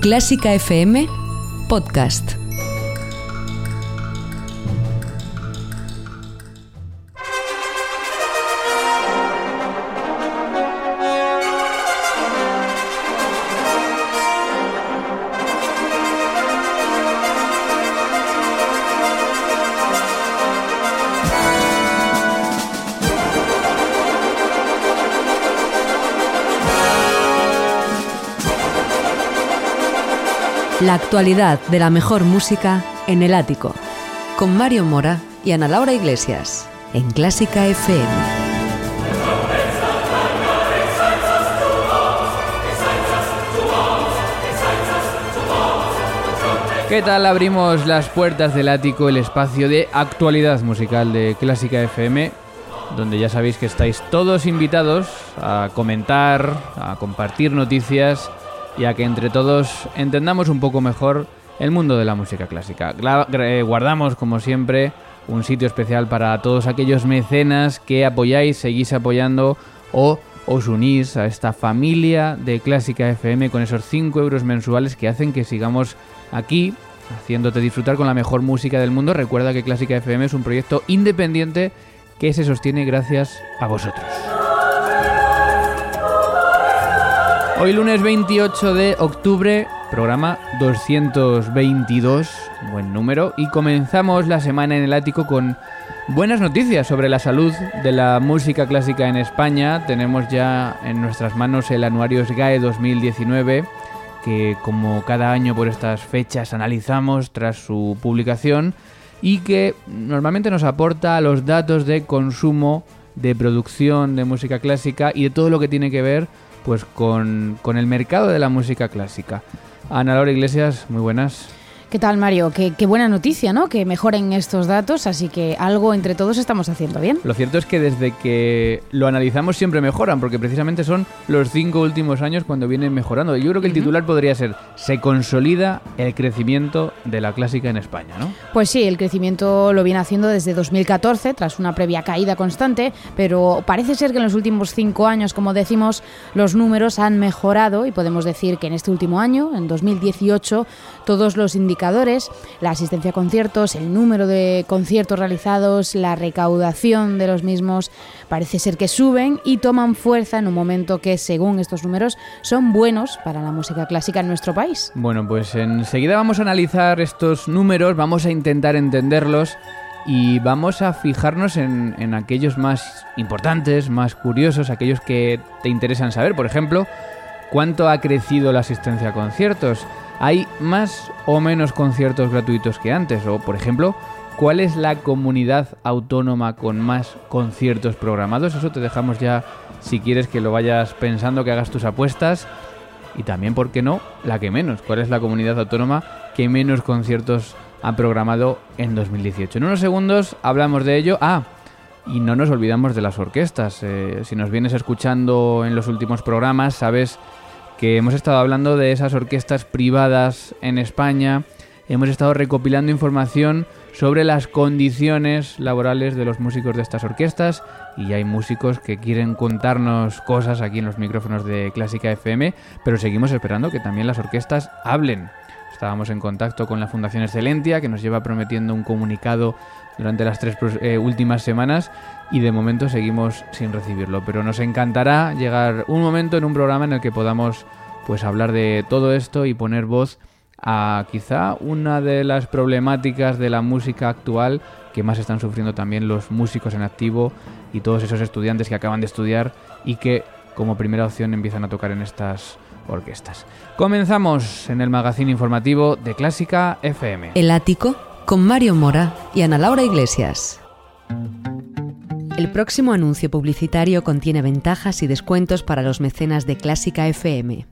Clásica FM Podcast. La actualidad de la mejor música en el ático. Con Mario Mora y Ana Laura Iglesias. En Clásica FM. ¿Qué tal? Abrimos las puertas del ático, el espacio de actualidad musical de Clásica FM, donde ya sabéis que estáis todos invitados a comentar, a compartir noticias y a que entre todos entendamos un poco mejor el mundo de la música clásica. Eh, Guardamos, como siempre, un sitio especial para todos aquellos mecenas que apoyáis, seguís apoyando o os unís a esta familia de Clásica FM con esos 5 euros mensuales que hacen que sigamos aquí haciéndote disfrutar con la mejor música del mundo. Recuerda que Clásica FM es un proyecto independiente que se sostiene gracias a vosotros. Hoy lunes 28 de octubre, programa 222, buen número, y comenzamos la semana en el ático con buenas noticias sobre la salud de la música clásica en España. Tenemos ya en nuestras manos el anuario SGAE 2019, que como cada año por estas fechas analizamos tras su publicación y que normalmente nos aporta los datos de consumo, de producción de música clásica y de todo lo que tiene que ver pues con, con el mercado de la música clásica. Ana Laura Iglesias, muy buenas. ¿Qué tal, Mario? Qué, qué buena noticia, ¿no? Que mejoren estos datos, así que algo entre todos estamos haciendo bien. Lo cierto es que desde que lo analizamos siempre mejoran, porque precisamente son los cinco últimos años cuando vienen mejorando. Yo creo que el titular podría ser Se consolida el crecimiento de la clásica en España, ¿no? Pues sí, el crecimiento lo viene haciendo desde 2014, tras una previa caída constante, pero parece ser que en los últimos cinco años, como decimos, los números han mejorado y podemos decir que en este último año, en 2018, todos los indicadores, la asistencia a conciertos, el número de conciertos realizados, la recaudación de los mismos, parece ser que suben y toman fuerza en un momento que, según estos números, son buenos para la música clásica en nuestro país. Bueno, pues enseguida vamos a analizar estos números, vamos a intentar entenderlos y vamos a fijarnos en, en aquellos más importantes, más curiosos, aquellos que te interesan saber. Por ejemplo, ¿cuánto ha crecido la asistencia a conciertos? ¿Hay más o menos conciertos gratuitos que antes? O, por ejemplo, ¿cuál es la comunidad autónoma con más conciertos programados? Eso te dejamos ya, si quieres que lo vayas pensando, que hagas tus apuestas. Y también, ¿por qué no? La que menos. ¿Cuál es la comunidad autónoma que menos conciertos ha programado en 2018? En unos segundos hablamos de ello. Ah, y no nos olvidamos de las orquestas. Eh, si nos vienes escuchando en los últimos programas, sabes que hemos estado hablando de esas orquestas privadas en España. Hemos estado recopilando información sobre las condiciones laborales de los músicos de estas orquestas y hay músicos que quieren contarnos cosas aquí en los micrófonos de Clásica FM, pero seguimos esperando que también las orquestas hablen. Estábamos en contacto con la Fundación Excelentia, que nos lleva prometiendo un comunicado durante las tres eh, últimas semanas y de momento seguimos sin recibirlo. Pero nos encantará llegar un momento en un programa en el que podamos pues hablar de todo esto y poner voz a quizá una de las problemáticas de la música actual que más están sufriendo también los músicos en activo y todos esos estudiantes que acaban de estudiar y que como primera opción empiezan a tocar en estas orquestas. Comenzamos en el magazine informativo de Clásica FM. El ático con Mario Mora y Ana Laura Iglesias. El próximo anuncio publicitario contiene ventajas y descuentos para los mecenas de Clásica FM.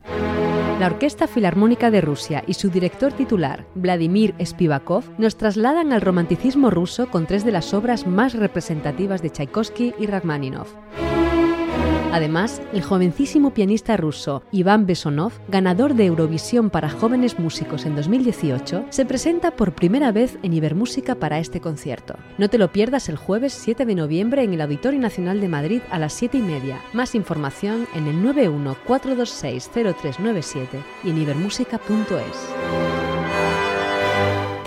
La Orquesta Filarmónica de Rusia y su director titular, Vladimir Spivakov, nos trasladan al romanticismo ruso con tres de las obras más representativas de Tchaikovsky y Rachmaninoff. Además, el jovencísimo pianista ruso Iván Besonov, ganador de Eurovisión para jóvenes músicos en 2018, se presenta por primera vez en Ibermúsica para este concierto. No te lo pierdas el jueves 7 de noviembre en el Auditorio Nacional de Madrid a las 7 y media. Más información en el 914260397 y en ibermúsica.es.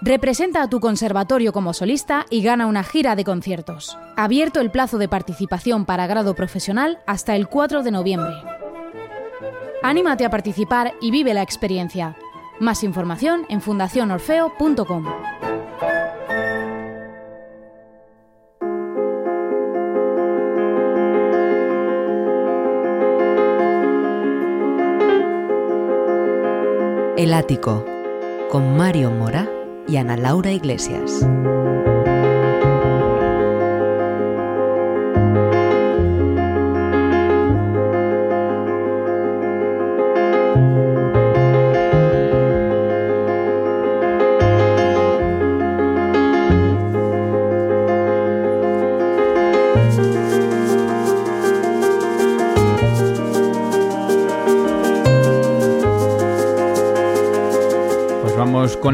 Representa a tu conservatorio como solista y gana una gira de conciertos. Abierto el plazo de participación para grado profesional hasta el 4 de noviembre. Anímate a participar y vive la experiencia. Más información en fundacionorfeo.com. El ático con Mario Mora y Ana Laura Iglesias.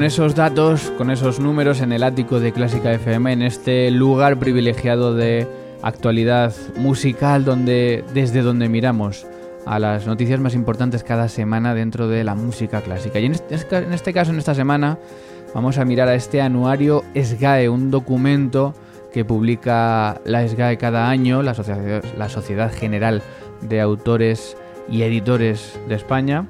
Esos datos, con esos números en el ático de Clásica FM, en este lugar privilegiado de actualidad musical donde desde donde miramos a las noticias más importantes cada semana dentro de la música clásica. Y en este, caso, en esta semana, vamos a mirar a este anuario SGAE, un documento que publica la SGAE cada año, la Sociedad General de Autores y Editores de España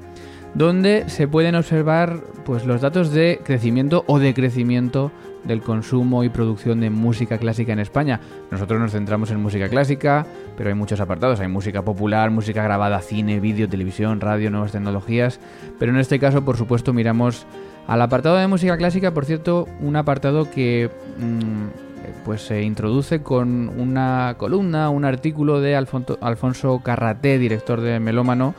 donde se pueden observar pues, los datos de crecimiento o decrecimiento del consumo y producción de música clásica en España. Nosotros nos centramos en música clásica, pero hay muchos apartados. Hay música popular, música grabada, cine, vídeo, televisión, radio, nuevas tecnologías. Pero en este caso, por supuesto, miramos al apartado de música clásica, por cierto, un apartado que mm, pues se introduce con una columna, un artículo de Alfonso Carraté, director de Melómano,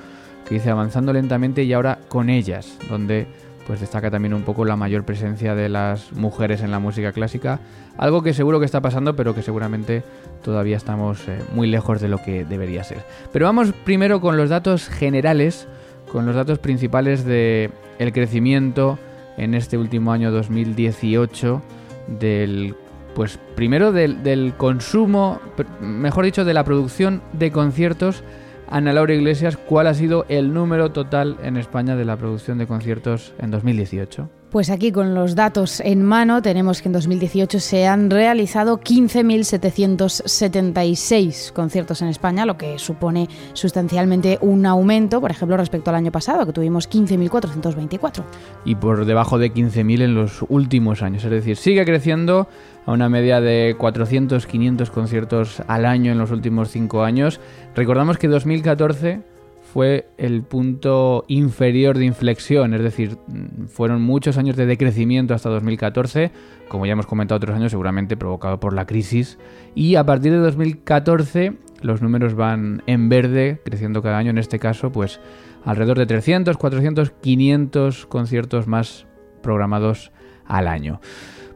que dice avanzando lentamente y ahora con ellas, donde pues destaca también un poco la mayor presencia de las mujeres en la música clásica, algo que seguro que está pasando, pero que seguramente todavía estamos eh, muy lejos de lo que debería ser. Pero vamos primero con los datos generales, con los datos principales de el crecimiento en este último año 2018 del pues primero del, del consumo, mejor dicho, de la producción de conciertos Ana Laura Iglesias, ¿cuál ha sido el número total en España de la producción de conciertos en 2018? Pues aquí con los datos en mano tenemos que en 2018 se han realizado 15.776 conciertos en España, lo que supone sustancialmente un aumento, por ejemplo, respecto al año pasado, que tuvimos 15.424. Y por debajo de 15.000 en los últimos años, es decir, sigue creciendo a una media de 400, 500 conciertos al año en los últimos cinco años. Recordamos que 2014 fue el punto inferior de inflexión, es decir, fueron muchos años de decrecimiento hasta 2014, como ya hemos comentado otros años, seguramente provocado por la crisis, y a partir de 2014 los números van en verde, creciendo cada año, en este caso, pues alrededor de 300, 400, 500 conciertos más programados al año.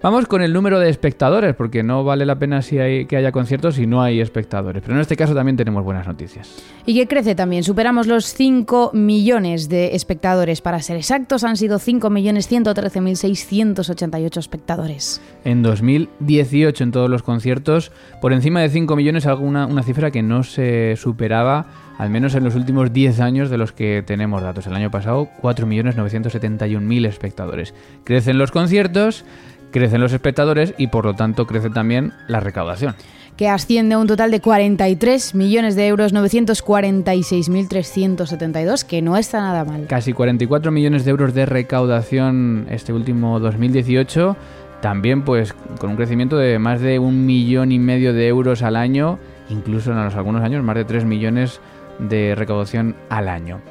Vamos con el número de espectadores, porque no vale la pena si hay, que haya conciertos si no hay espectadores. Pero en este caso también tenemos buenas noticias. Y que crece también. Superamos los 5 millones de espectadores. Para ser exactos, han sido 5.113.688 espectadores. En 2018, en todos los conciertos, por encima de 5 millones, alguna una cifra que no se superaba al menos en los últimos 10 años de los que tenemos datos. El año pasado, 4.971.000 espectadores. Crecen los conciertos, crecen los espectadores y por lo tanto crece también la recaudación. Que asciende a un total de 43 millones de euros, 946.372, que no está nada mal. Casi 44 millones de euros de recaudación este último 2018. También pues con un crecimiento de más de un millón y medio de euros al año, incluso en los algunos años más de 3 millones de recaudación al año.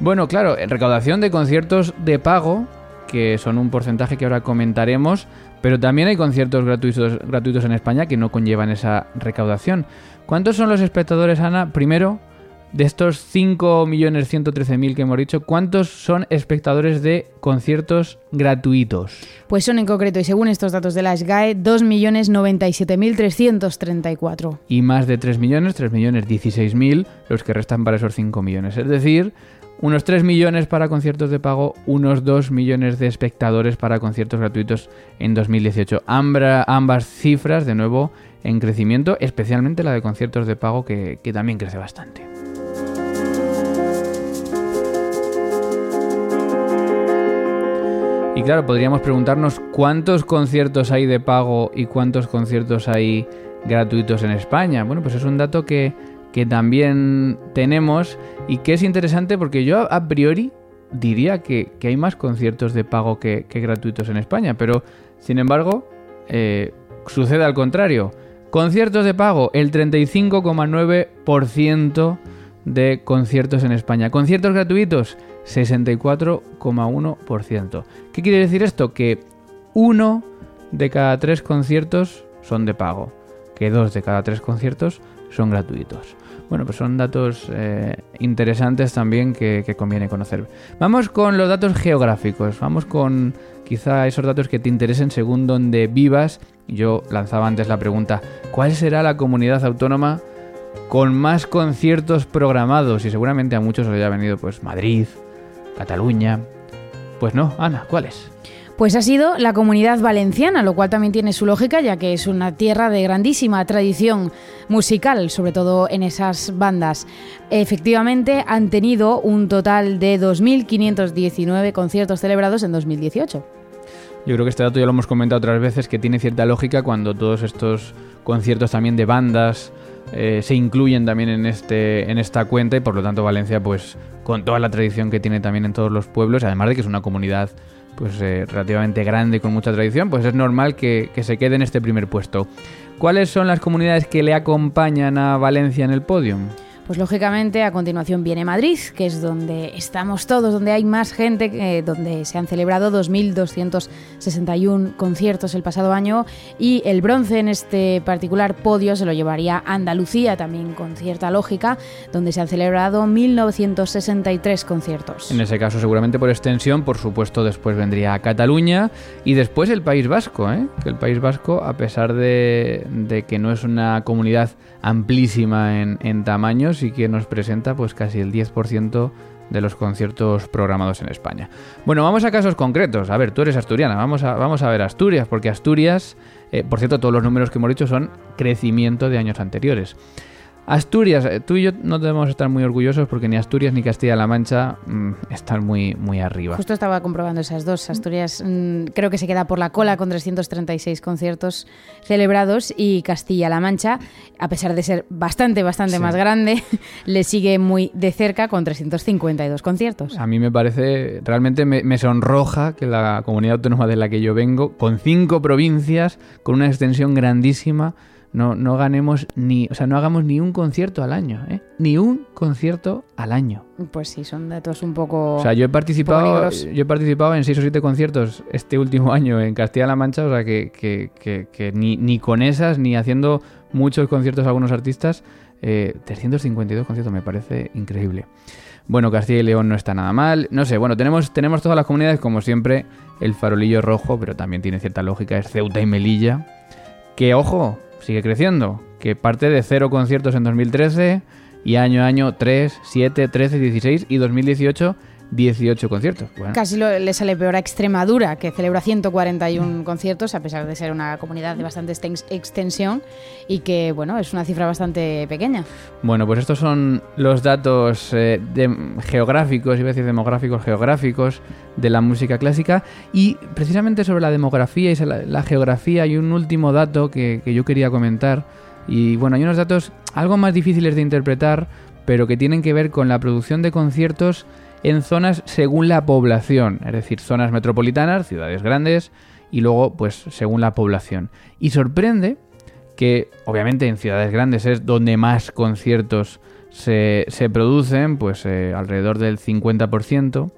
Bueno, claro, recaudación de conciertos de pago que son un porcentaje que ahora comentaremos, pero también hay conciertos gratuitos, gratuitos en España que no conllevan esa recaudación. ¿Cuántos son los espectadores, Ana? Primero, de estos 5.113.000 que hemos dicho, ¿cuántos son espectadores de conciertos gratuitos? Pues son en concreto, y según estos datos de la SGAE, 2.097.334. Y más de 3 millones, 3.016.000 los que restan para esos 5 millones. Es decir, unos 3 millones para conciertos de pago, unos 2 millones de espectadores para conciertos gratuitos en 2018. ambas cifras, de nuevo, en crecimiento, especialmente la de conciertos de pago que, que también crece bastante. Y claro, podríamos preguntarnos cuántos conciertos hay de pago y cuántos conciertos hay gratuitos en España. Bueno, pues es un dato que, también tenemos y que es interesante porque yo a priori diría que, hay más conciertos de pago que, gratuitos en España, pero sin embargo eh, sucede al contrario. Conciertos de pago, el 35,9% de conciertos en España. Conciertos gratuitos, 64,1%. ¿Qué quiere decir esto? Que uno de cada tres conciertos son de pago, que dos de cada tres conciertos son gratuitos. Bueno, pues son datos eh, interesantes también que, que, conviene conocer. Vamos con los datos geográficos, vamos con quizá esos datos que te interesen según donde vivas. Yo lanzaba antes la pregunta, ¿cuál será la comunidad autónoma con más conciertos programados? Y seguramente a muchos os haya venido pues Madrid, Cataluña. Pues no, Ana, ¿cuál es? Pues ha sido la comunidad valenciana, lo cual también tiene su lógica, ya que es una tierra de grandísima tradición musical, sobre todo en esas bandas. Efectivamente, han tenido un total de 2.519 conciertos celebrados en 2018. Yo creo que este dato ya lo hemos comentado otras veces, que tiene cierta lógica cuando todos estos conciertos también de bandas eh, se incluyen también en, este, en esta cuenta y por lo tanto Valencia pues con toda la tradición que tiene también en todos los pueblos, además de que es una comunidad pues eh, relativamente grande con mucha tradición, pues es normal que, que se quede en este primer puesto. ¿Cuáles son las comunidades que le acompañan a Valencia en el podio? Pues lógicamente a continuación viene Madrid, que es donde estamos todos, donde hay más gente, eh, donde se han celebrado 2.261 conciertos el pasado año y el bronce en este particular podio se lo llevaría Andalucía, también con cierta lógica, donde se han celebrado 1.963 conciertos. En ese caso seguramente por extensión, por supuesto después vendría Cataluña y después el País Vasco, ¿eh? que el País Vasco, a pesar de, que no es una comunidad amplísima en tamaños, y que nos presenta pues casi el 10% de los conciertos programados en España. Bueno, vamos a casos concretos. A ver, tú eres asturiana, vamos a, vamos a ver Asturias, porque Asturias, eh, por cierto, todos los números que hemos dicho son crecimiento de años anteriores. Asturias, eh, tú y yo no debemos estar muy orgullosos porque ni Asturias ni Castilla-La Mancha mm, están muy, muy arriba. Justo estaba comprobando esas dos. Asturias mm, creo que se queda por la cola con 336 conciertos celebrados y Castilla-La Mancha, a pesar de ser bastante, bastante más grande, le sigue muy de cerca con 352 conciertos. A mí me parece, realmente me, me sonroja que la comunidad autónoma de la que yo vengo, con cinco provincias, con una extensión grandísima, no, no ganemos ni, o sea, no hagamos ni un concierto al año, ¿eh? Ni un concierto al año. Pues sí, son datos un poco. O sea, yo he participado, yo he participado en seis o siete conciertos este último año en Castilla-La Mancha, o sea que, que, ni, ni, con esas, ni haciendo muchos conciertos a algunos artistas, eh, 352 conciertos me parece increíble. Bueno, Castilla y León no está nada mal. No sé, bueno, tenemos, tenemos todas las comunidades, como siempre, el farolillo rojo, pero también tiene cierta lógica, es Ceuta y Melilla. Que ojo, sigue creciendo, que parte de cero conciertos en 2013 y año a año 3, 7, 13, 16 y 2018 18 conciertos. Casi le sale peor a Extremadura, que celebra 141 conciertos, a pesar de ser una comunidad de bastante extensión y que, bueno, es una cifra bastante pequeña. Bueno, pues estos son los datos eh, geográficos, iba a decir demográficos, geográficos de la música clásica. Y precisamente sobre la demografía y la, geografía hay un último dato que, que yo quería comentar. Y bueno, hay unos datos algo más difíciles de interpretar, pero que tienen que ver con la producción de conciertos en zonas según la población, es decir, zonas metropolitanas, ciudades grandes y luego pues según la población. Y sorprende que obviamente en ciudades grandes es donde más conciertos se, producen, pues eh, alrededor del 50%,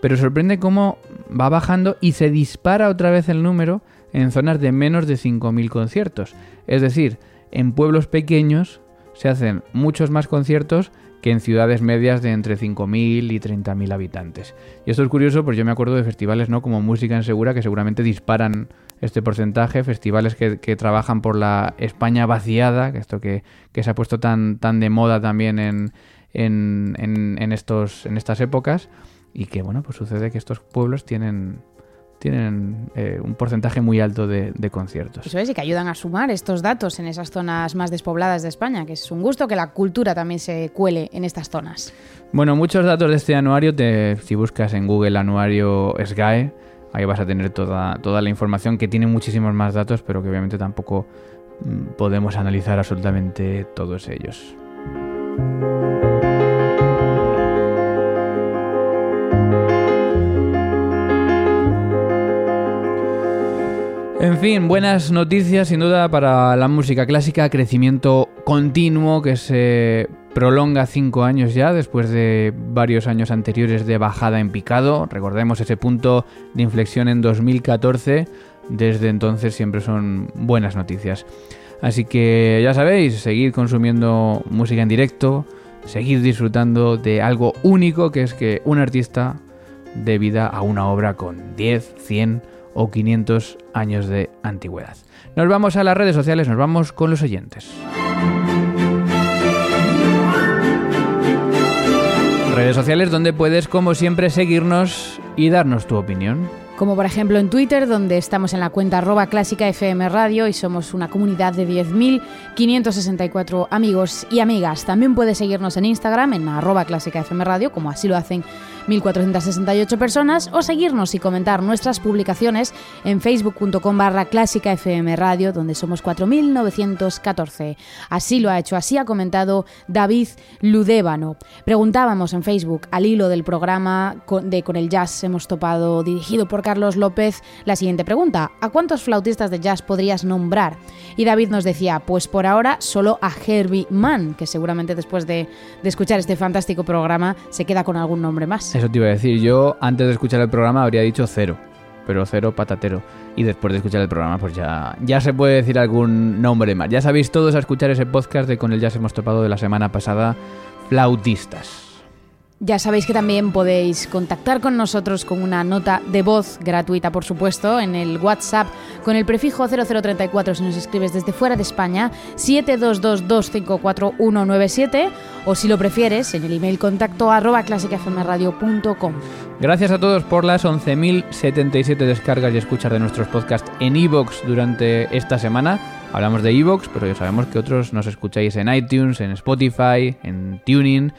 pero sorprende cómo va bajando y se dispara otra vez el número en zonas de menos de 5.000 conciertos. Es decir, en pueblos pequeños se hacen muchos más conciertos que en ciudades medias de entre 5.000 y 30.000 habitantes. Y esto es curioso porque yo me acuerdo de festivales ¿no? como Música en Segura que seguramente disparan este porcentaje, festivales que, trabajan por la España vaciada, que esto que, se ha puesto tan, tan de moda también en, en, en, estos, en estas épocas y que bueno, pues sucede que estos pueblos tienen tienen eh, un porcentaje muy alto de, conciertos. Eso es, y que ayudan a sumar estos datos en esas zonas más despobladas de España, que es un gusto que la cultura también se cuele en estas zonas. Bueno, muchos datos de este anuario, te, si buscas en Google anuario SGAE, ahí vas a tener toda, toda la información, que tiene muchísimos más datos, pero que obviamente tampoco mm, podemos analizar absolutamente todos ellos. En fin, buenas noticias sin duda para la música clásica, crecimiento continuo que se prolonga cinco años ya después de varios años anteriores de bajada en picado. Recordemos ese punto de inflexión en 2014, desde entonces siempre son buenas noticias. Así que ya sabéis, seguid consumiendo música en directo, seguid disfrutando de algo único que es que un artista dé vida a una obra con 10, 100 o 500 años de antigüedad. Nos vamos a las redes sociales, nos vamos con los oyentes. Redes sociales donde puedes, como siempre, seguirnos y darnos tu opinión como por ejemplo en Twitter, donde estamos en la cuenta arroba clásica FM Radio y somos una comunidad de 10.564 amigos y amigas. También puedes seguirnos en Instagram en arroba clásica FM Radio, como así lo hacen 1.468 personas, o seguirnos y comentar nuestras publicaciones en facebook.com barra clásica FM Radio, donde somos 4.914. Así lo ha hecho, así ha comentado David Ludébano. Preguntábamos en Facebook, al hilo del programa de Con el Jazz hemos topado, dirigido por Carlos López la siguiente pregunta. ¿A cuántos flautistas de jazz podrías nombrar? Y David nos decía, pues por ahora solo a Herbie Mann, que seguramente después de, escuchar este fantástico programa se queda con algún nombre más. Eso te iba a decir, yo antes de escuchar el programa habría dicho cero, pero cero patatero. Y después de escuchar el programa, pues ya, ya se puede decir algún nombre más. Ya sabéis todos a escuchar ese podcast de Con el Jazz hemos topado de la semana pasada, flautistas. Ya sabéis que también podéis contactar con nosotros con una nota de voz gratuita, por supuesto, en el WhatsApp con el prefijo 0034 si nos escribes desde fuera de España, 722254197 o si lo prefieres en el email contacto arroba clásicafmradio.com. Gracias a todos por las 11.077 descargas y escuchas de nuestros podcasts en iVoox durante esta semana. Hablamos de iVoox, pero ya sabemos que otros nos escucháis en iTunes, en Spotify, en Tuning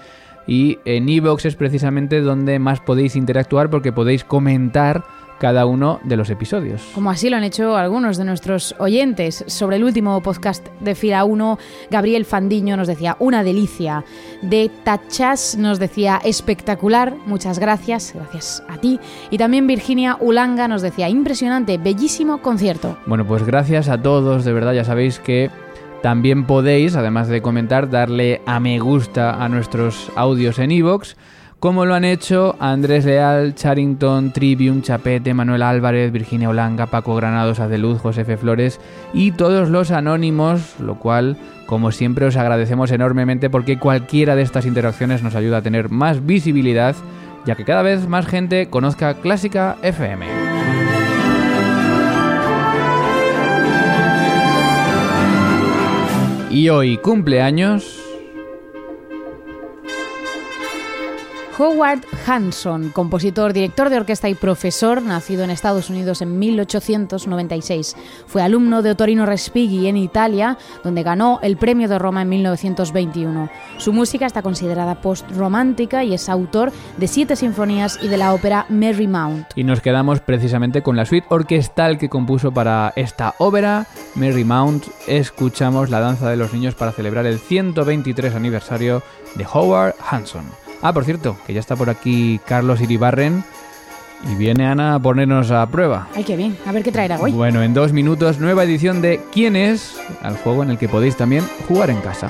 y en iVoox es precisamente donde más podéis interactuar porque podéis comentar cada uno de los episodios. Como así lo han hecho algunos de nuestros oyentes. Sobre el último podcast de Fira 1, Gabriel Fandiño nos decía una delicia. De Tachas nos decía espectacular, muchas gracias, gracias a ti. Y también Virginia Ulanga nos decía impresionante, bellísimo concierto. Bueno, pues gracias a todos, de verdad ya sabéis que también podéis, además de comentar, darle a me gusta a nuestros audios en iVoox, como lo han hecho Andrés Leal, Charrington, Trivium, Chapete, Manuel Álvarez, Virginia Olanga, Paco Granados, Adeluz, Josefe Flores y todos los anónimos, lo cual, como siempre, os agradecemos enormemente porque cualquiera de estas interacciones nos ayuda a tener más visibilidad, ya que cada vez más gente conozca Clásica FM. Y hoy cumpleaños Howard Hanson, compositor, director de orquesta y profesor, nacido en Estados Unidos en 1896. Fue alumno de Otorino Respighi en Italia, donde ganó el Premio de Roma en 1921. Su música está considerada post-romántica y es autor de siete sinfonías y de la ópera Mary Mount. Y nos quedamos precisamente con la suite orquestal que compuso para esta ópera, Mary Mount. Escuchamos la danza de los niños para celebrar el 123 aniversario de Howard Hanson. Ah, por cierto, que ya está por aquí Carlos Iribarren. Y viene Ana a ponernos a prueba. Ay, qué bien. A ver qué traerá hoy. Bueno, en dos minutos, nueva edición de ¿Quién es? Al juego en el que podéis también jugar en casa.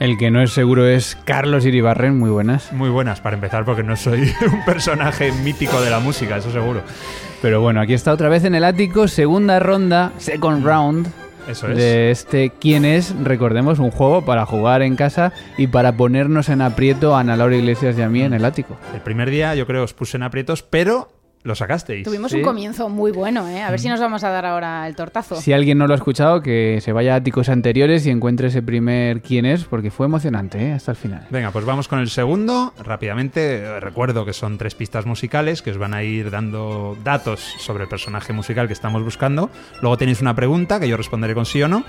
El que no es seguro es Carlos Iribarren, muy buenas. Muy buenas, para empezar, porque no soy un personaje mítico de la música, eso seguro. Pero bueno, aquí está otra vez en el ático, segunda ronda, second round. Eso es. De este ¿Quién es? Recordemos, un juego para jugar en casa y para ponernos en aprieto a Ana Laura Iglesias y a mí en el ático. El primer día yo creo os puse en aprietos, pero lo sacasteis. Tuvimos Sí. un comienzo muy bueno, ¿eh? A ver si nos vamos a dar ahora el tortazo. Si alguien no lo ha escuchado, que se vaya a áticos anteriores y encuentre ese primer ¿Quién es? Porque fue emocionante, ¿eh? Hasta el final. Venga, pues vamos con el segundo. Rápidamente, recuerdo que son tres pistas musicales que os van a ir dando datos sobre el personaje musical que estamos buscando. Luego tenéis una pregunta que yo responderé con sí o no.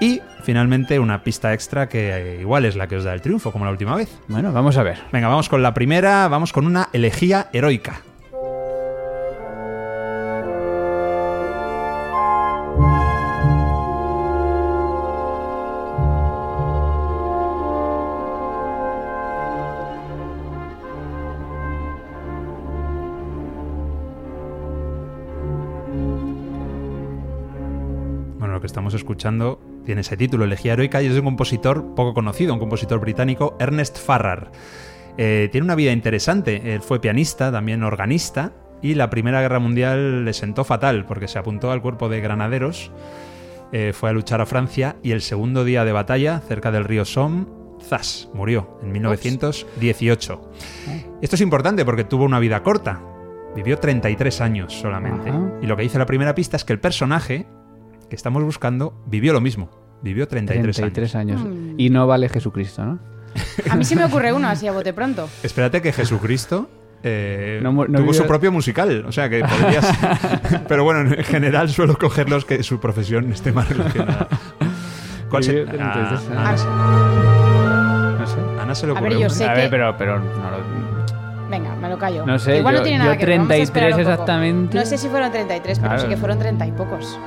Y finalmente una pista extra que eh, igual es la que os da el triunfo, como la última vez. Bueno, vamos a ver. Venga, vamos con la primera. Vamos con una elegía heroica. Estamos escuchando tiene ese título, Elegía Heroica, y es de un compositor poco conocido, un compositor británico, Ernest Farrar. Eh, tiene una vida interesante. Él fue pianista, también organista, y la Primera Guerra Mundial le sentó fatal porque se apuntó al cuerpo de granaderos, eh, fue a luchar a Francia y el segundo día de batalla, cerca del río Somme, zas, murió en 1918. Esto es importante porque tuvo una vida corta. Vivió 33 años solamente. Ajá. Y lo que dice la primera pista es que el personaje que estamos buscando vivió lo mismo. Vivió 33, 33 años. años. Mm. Y no vale Jesucristo, ¿no? A mí se me ocurre uno así a bote pronto. Espérate que Jesucristo eh, No mu- no tuvo vivió- su propio musical, o sea que podrías... Pero bueno, en general suelo cogerlos que su profesión esté más relacionada. ¿Cuál se... Vivió 33 Ah, años. Ana, No sé. se- Ana se le A ver, ocurrió yo sé a que- ver, pero, pero no lo- Venga, me lo callo. No sé, Igual yo- no tiene yo nada que ver. a esperar 33 un poco. exactamente. No sé si fueron 33, pero Claro. sí que fueron 30 y pocos.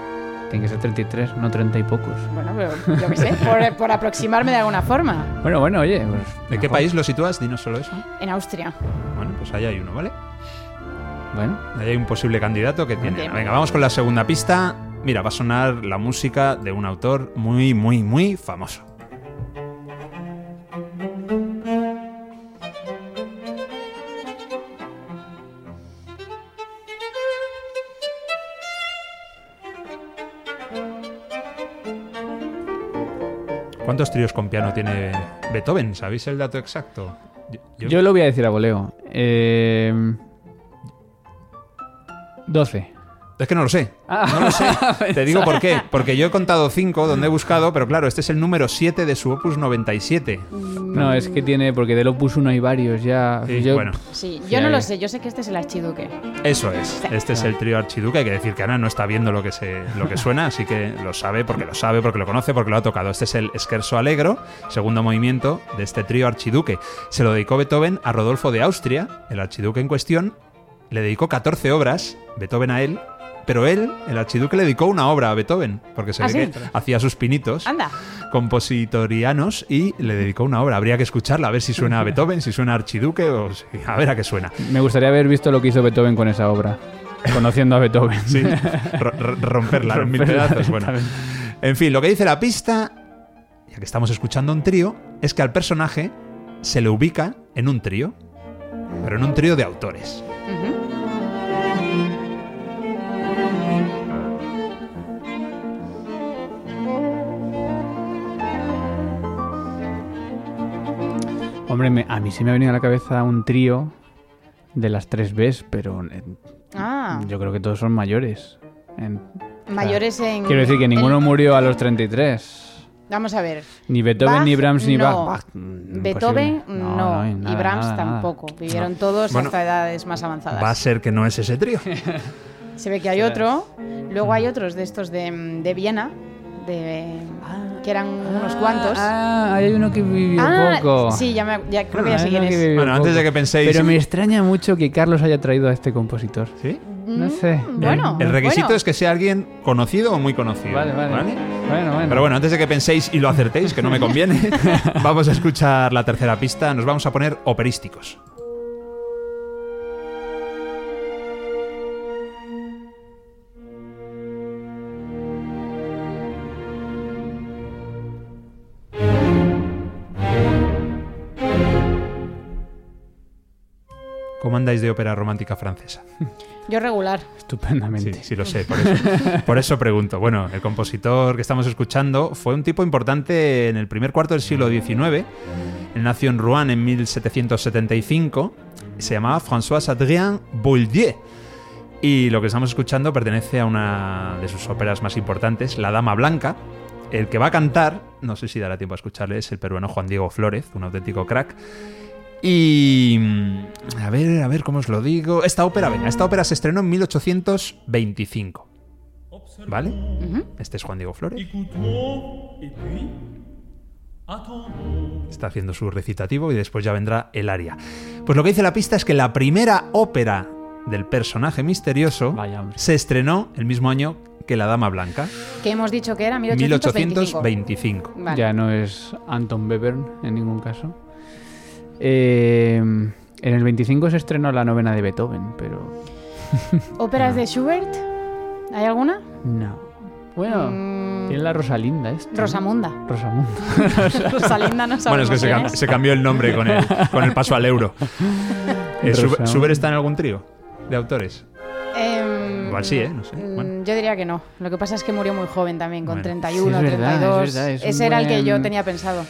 Tiene que ser 33, no 30 y pocos. Bueno, pero yo qué sé, por, por aproximarme de alguna forma. Bueno, bueno, oye. pues, ¿De qué país lo sitúas? Dinos solo eso. En Austria. Bueno, pues ahí hay uno, ¿vale? Bueno, Ahí hay un posible candidato que tiene. Venga, vamos con la segunda pista. Mira, va a sonar la música de un autor muy, muy, muy famoso. ¿Cuántos tríos con piano tiene Beethoven? ¿Sabéis el dato exacto? Yo- yo- yo lo voy a decir a voleo. Eh, 12. Es que no lo sé. No lo sé. Te digo por qué. Porque yo he contado cinco donde he buscado, pero claro, este es el número 7 de su opus 97. No, es que tiene, porque del Opus 1 hay varios ya. Sí, Yo- bueno, Sí, yo no lo sé, yo sé que este es el archiduque. eso es. Este es el trío Archiduque. Hay que decir que Ana no está viendo lo que, se, lo que suena, así que lo sabe porque lo sabe, porque lo conoce, porque lo ha tocado. Este es el Scherzo Allegro, segundo movimiento de este trío Archiduque. Se lo dedicó Beethoven a Rodolfo de Austria, el archiduque en cuestión. Le dedicó 14 obras, Beethoven a él. Pero él, el archiduque, le dedicó una obra a Beethoven, porque se ¿Ah, ve sí? que hacía sus pinitos. Anda. compositorianos y le dedicó una obra. Habría que escucharla, a ver si suena a Beethoven, si suena a Archiduque o si- a ver a qué suena. Me gustaría haber visto lo que hizo Beethoven con esa obra. Conociendo a Beethoven. Sí, ro- ro- romperla en mil pedazos. Bueno. En fin, lo que dice la pista, ya que estamos escuchando un trío, es que al personaje se le ubica en un trío, pero en un trío de autores. Hombre, me- a mí sí me ha venido a la cabeza un trío de las tres Bs, pero eh, Ah, yo creo que todos son mayores. En- mayores en... quiero decir que ninguno en- murió a los 33. Vamos a ver. Ni Beethoven, Bach, ni Brahms, ni no. Bach. Bach, mm, Beethoven no, hay y nada, Brahms nada, nada. tampoco. Vivieron todos Bueno, hasta edades más avanzadas. Va a ser que no es ese trío. Se ve que hay otro. Luego hay otros de estos de, de Viena. De, que eran unos cuantos. Ah, hay uno que vivió Ah, poco. sí, ya, me, ya creo que ya Ah, sé quién es. Bueno, antes de que penséis- Pero me extraña mucho que Carlos haya traído a este compositor. ¿Sí? No sé. Mm, Bueno, El requisito bueno. es que sea alguien conocido o muy conocido. Vale, vale. Bueno, bueno. Pero bueno, antes de que penséis y lo acertéis, que no me conviene, vamos a escuchar la tercera pista. Nos vamos a poner operísticos. Andáis de ópera romántica francesa? Yo regular. Estupendamente. Sí, sí lo sé, por eso, por eso pregunto. Bueno, el compositor que estamos escuchando fue un tipo importante en el primer cuarto del siglo XIX. Él nació en Rouen en 1775. Se llamaba François Adrien Bouldier. Y lo que estamos escuchando pertenece a una de sus óperas más importantes, La Dama Blanca. El que va a cantar, no sé si dará tiempo a escucharle, es el peruano Juan Diego Flórez, un auténtico crack. Y. mm, A ver, a ver cómo os lo digo. Esta ópera, venga, esta ópera se estrenó en 1825. ¿Vale? Este es Juan Diego Flores. Está haciendo su recitativo y después ya vendrá el aria. Pues lo que dice la pista es que la primera ópera del personaje misterioso Vaya, se estrenó el mismo año que La Dama Blanca, Que hemos dicho que era 1825. 1825. Vale. Ya no es Anton Webern en ningún caso. Eh, en el 25 se estrenó la novena de Beethoven, pero ¿Óperas de Schubert? ¿Hay alguna? no. Bueno, Mm, tiene la Rosalinda esta. ¿no? Rosamunda. Rosamunda. Rosalinda no Bueno, sabemos es que se, quién cam- es. se cambió el nombre con el, con el paso al euro. Eh, Schubert- Rosamunda. ¿Schubert está en algún trío de autores? Em, Igual sí, ¿eh? No sé. mm, Bueno. Yo diría que no. Lo que pasa es que murió muy joven también, con Bueno. 31, Sí, es verdad, es 32. verdad, es Ese era el que yo tenía pensado.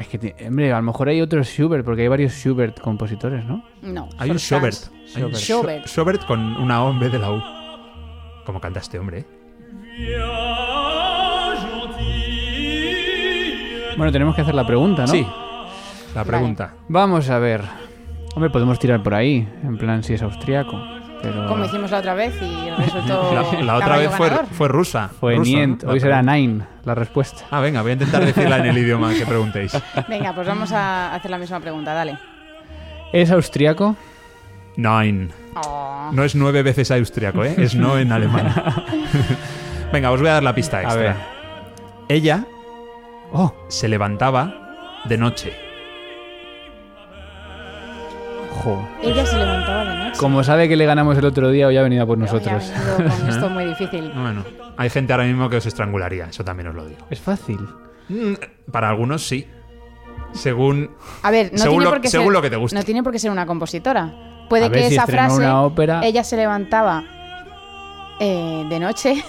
Es que, hombre, a lo mejor hay otros Schubert, porque hay varios Schubert compositores, ¿no? No. Hay un Schubert. Franz. Hay un Schubert. Con una O en vez de la U. ¿Cómo canta este hombre? eh? Bueno, tenemos que hacer la pregunta, ¿no? Sí. La pregunta. Vamos a ver. Hombre, podemos tirar por ahí, en plan si es austriaco. Pero Como hicimos la otra vez y resultó. La, la otra vez fue, fue rusa. fue ruso, Nient, hoy será. Nine la respuesta. Ah, venga, voy a intentar decirla en el idioma que preguntéis. Venga, pues vamos a hacer la misma pregunta, dale. ¿Es austriaco? Nine. Oh. No es nueve veces austriaco, ¿eh? Es no en alemán. venga, os voy a dar la pista A extra. ver. Ella Oh, se levantaba de noche. Ella se levantaba. Como sabe que le ganamos el otro día, hoy ha venido a por Hoy ha nosotros. venido con esto muy difícil. Bueno, hay gente ahora mismo que os estrangularía, eso también os lo digo. Es fácil. Mm, Para algunos sí. Según A ver, no Según tiene lo- por qué según ser, lo que te guste. No tiene por qué ser una compositora. Puede A que si esa frase una ópera. ella se levantaba eh, de noche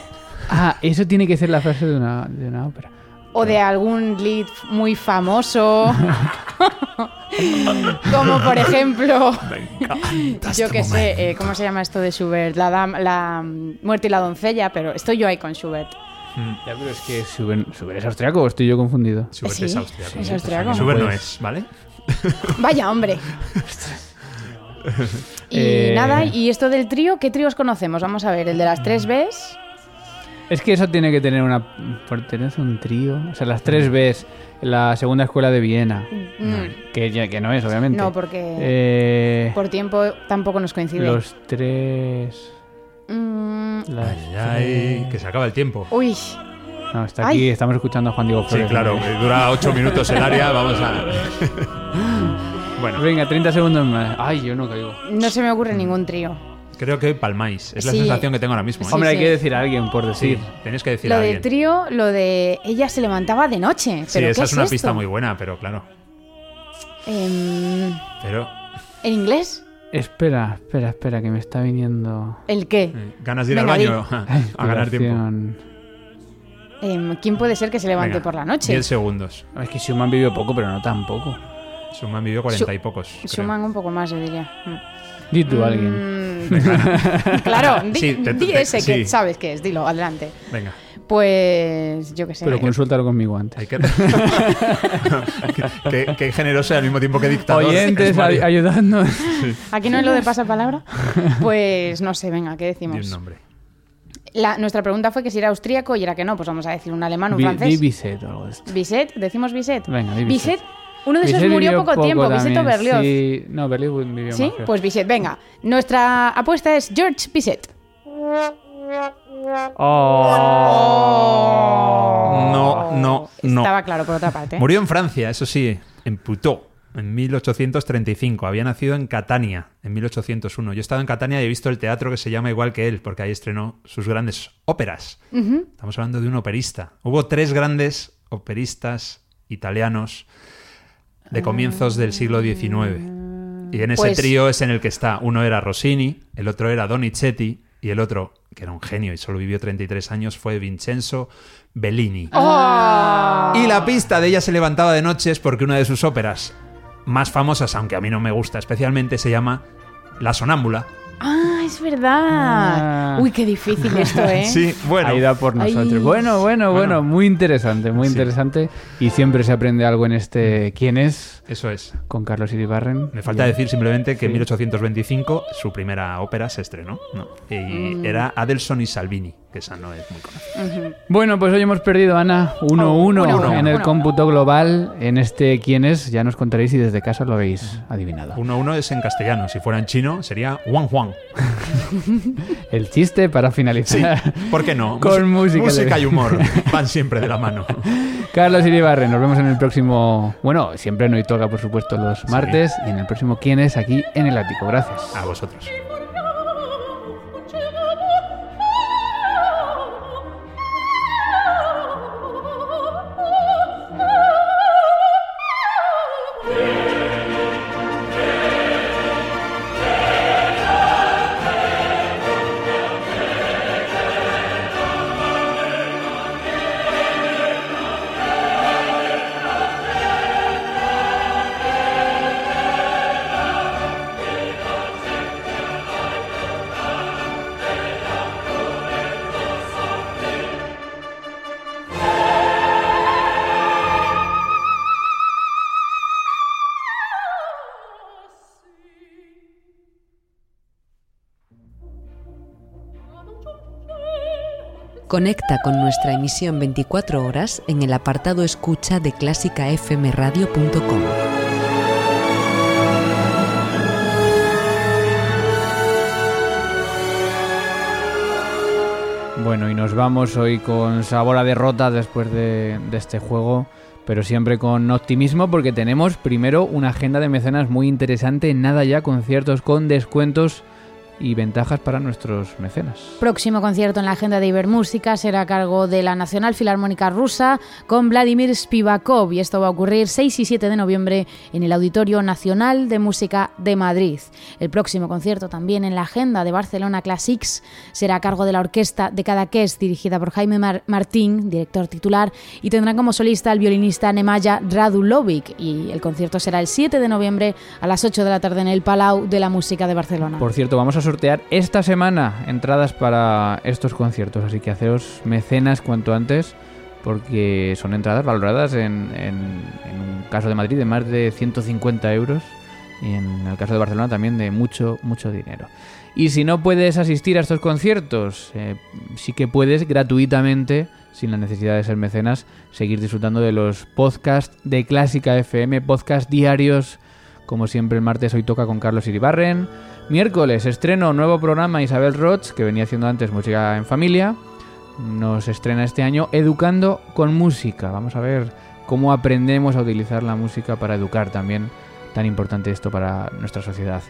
Ah, eso tiene que ser la frase de una, de una ópera. O de algún lead muy famoso. Como por ejemplo, yo que sé, eh, ¿cómo se llama esto de Schubert? La, dam- la mm, muerte y la doncella, pero estoy yo ahí con Schubert. Ya, pero es que Schubert, Schubert es austriaco o estoy yo confundido. Schubert Sí, es austriaco. es austriaco. Schubert no Pues- es, ¿vale? Vaya hombre. Y Eh. nada, y esto del trío, ¿qué tríos conocemos? Vamos a ver, el de las tres Bs. Es que eso tiene que tener una. Pertenece a un trío. O sea, las tres Bs, la segunda escuela de Viena. Mm, Que, ya- que no es, obviamente. No, porque Eh, por tiempo tampoco nos coincide. los tres. Mm, las Ay, ay, que se acaba el tiempo. uy, No, está aquí, Ay. estamos escuchando a Juan Diego Sí, Flores. claro, que dura ocho minutos el área, vamos a... bueno, Venga, 30 segundos más. Ay, yo no caigo. no se me ocurre ningún trío. Creo que palmáis. Es la Sí. sensación que tengo ahora mismo. ¿eh? Sí, Hombre, hay sí. que decir a alguien por Sí, decir. tenéis que decir Lo a de alguien. trío, lo de ella se levantaba de noche. Sí, ¿Pero esa qué es una esto? pista muy buena, pero claro. Em, Pero ¿En inglés? Espera, espera, espera, que me está viniendo. ¿El qué? eh, ganas de ir Venga, al baño a ganar tiempo. Em, ¿Quién puede ser que se levante Venga, por la noche? 10 segundos. Es que Schumann vivió poco, pero no tan poco. Schumann vivió 40 y pocos. creo. Schumann un poco más, yo diría. Di tú a alguien. Mm, claro, di, Sí, te- di te- ese sí. que sabes que es, dilo, adelante. Venga, Pues yo qué sé. Pero consúltalo conmigo antes. hay que... qué, qué generoso al mismo tiempo que dictador. Oyentes, ayudadnos. Aquí no es lo de pasapalabra. Pues no sé, venga, ¿qué Di decimos? un nombre. La- nuestra pregunta fue que si era austríaco y era que no, pues vamos a decir un alemán, un francés. di o algo de esto. Bizet, decimos Bizet. Venga, di Bizet. Uno de esos Bizet murió vivió poco, tiempo, Bizet o también, Berlioz. Sí, no, Berlioz vivió ¿Sí? más. Pues Bizet, venga. Nuestra apuesta es George Bizet. No, no, no. Estaba claro por otra parte. Murió en Francia, eso sí, en Puteaux, en 1835. Había nacido en Catania, en 1801. Yo he estado en Catania y he visto el teatro que se llama igual que él, porque ahí estrenó sus grandes óperas. Estamos hablando de un operista. Hubo tres grandes operistas italianos de comienzos del siglo XIX. Y en ese Pues- trío es en el que está. Uno era Rossini, el otro era Donizetti y el otro, que era un genio y solo vivió 33 años, fue Vincenzo Bellini. ¡Oh! Y la pista de ella se levantaba de noches porque una de sus óperas más famosas, aunque a mí no me gusta especialmente, se llama La Sonámbula. Ah, es verdad. Ah. Uy, qué difícil esto, ¿eh? Sí, bueno. Ahí da por Ay. nosotros. Bueno, bueno, bueno, Bueno. muy interesante, muy Sí. interesante. Y siempre se aprende algo en este ¿Quién es? Eso es. Con Carlos Iribarren. Me falta decir simplemente que en Sí. 1825 su primera ópera se estrenó. ¿no? Y era Adelson y Salvini, que esa no es muy conocida. Bueno, pues hoy hemos perdido, Ana, 1-1 uno, uno, en el cómputo global. En este ¿Quién es? Ya nos contaréis si desde casa lo habéis adivinado. 1-1 es en castellano. Si fuera en chino, sería Juan Juan. El chiste para finalizar. ¿Por qué no? Con música Música de- y humor van siempre de la mano. Carlos Iribarren, nos vemos en el próximo. Bueno, siempre no y toca, por supuesto, los martes. Y en el próximo ¿Quién es? Aquí en el ático. Gracias. A vosotros. Conecta con nuestra emisión 24 horas en el apartado escucha de clásicafmradio.com. Bueno, y nos vamos hoy con sabor a derrota después de, de este juego, pero siempre con optimismo porque tenemos primero una agenda de mecenas muy interesante, nada ya conciertos con descuentos y ventajas para nuestros mecenas. Próximo concierto en la agenda de Ibermúsica será a cargo de la Nacional Filarmónica Rusa con Vladimir Spivakov y esto va a ocurrir 6 y 7 de noviembre en el Auditorio Nacional de Música de Madrid. El próximo concierto también en la agenda de Barcelona Classics será a cargo de la Orquesta de Cadaqués dirigida por Jaime Mar- Martín, director titular, y tendrán como solista al violinista Nemanja Radulovic y el concierto será el 7 de noviembre a las 8 de la tarde en el Palau de la Música de Barcelona. Por cierto, vamos a sortear esta semana entradas para estos conciertos, así que haceos mecenas cuanto antes, porque son entradas valoradas en, en- un caso de Madrid de más de 150 euros y en el caso de Barcelona también de mucho, mucho dinero. Y si no puedes asistir a estos conciertos, eh, sí que puedes gratuitamente, sin la necesidad de ser mecenas, seguir disfrutando de los podcasts de Clásica FM, podcast diarios como siempre el martes hoy toca con Carlos Iribarren. Miércoles estreno nuevo programa Isabel Roch, que venía haciendo antes música en familia. Nos estrena este año Educando con Música. Vamos a ver cómo aprendemos a utilizar la música para educar también. Tan importante esto para nuestra sociedad.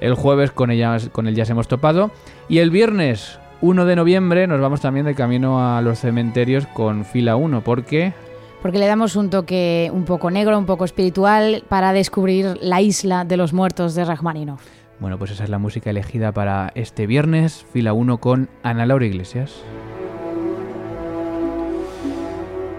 El jueves con ella, con el ya hemos topado. Y el viernes 1 de noviembre nos vamos también de camino a los cementerios con fila 1. Porque porque le damos un toque un poco negro, un poco espiritual para descubrir la isla de los muertos de Rachmaninoff. Bueno, pues esa es la música elegida para este viernes, fila 1 con Ana Laura Iglesias.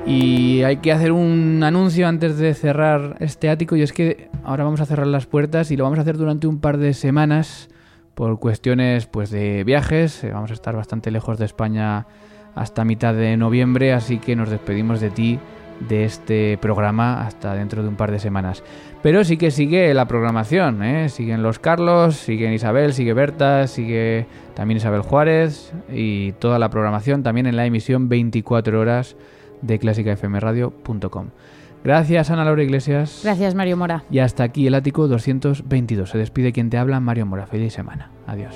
Y hay que hacer un anuncio antes de cerrar este ático y es que ahora vamos a cerrar las puertas y lo vamos a hacer durante un par de semanas por cuestiones pues de viajes, Eh, vamos a estar bastante lejos de España hasta mitad de noviembre, así que nos despedimos de ti de este programa hasta dentro de un par de semanas. Pero sí que sigue la programación, ¿eh? siguen los Carlos, siguen Isabel, sigue Berta, sigue también Isabel Juárez y toda la programación también en la emisión 24 horas de clásicafmradio.com. Gracias Ana Laura Iglesias. Gracias Mario Mora. Y hasta aquí el ático 222. Se despide quien te habla, Mario Mora. Feliz semana. Adiós.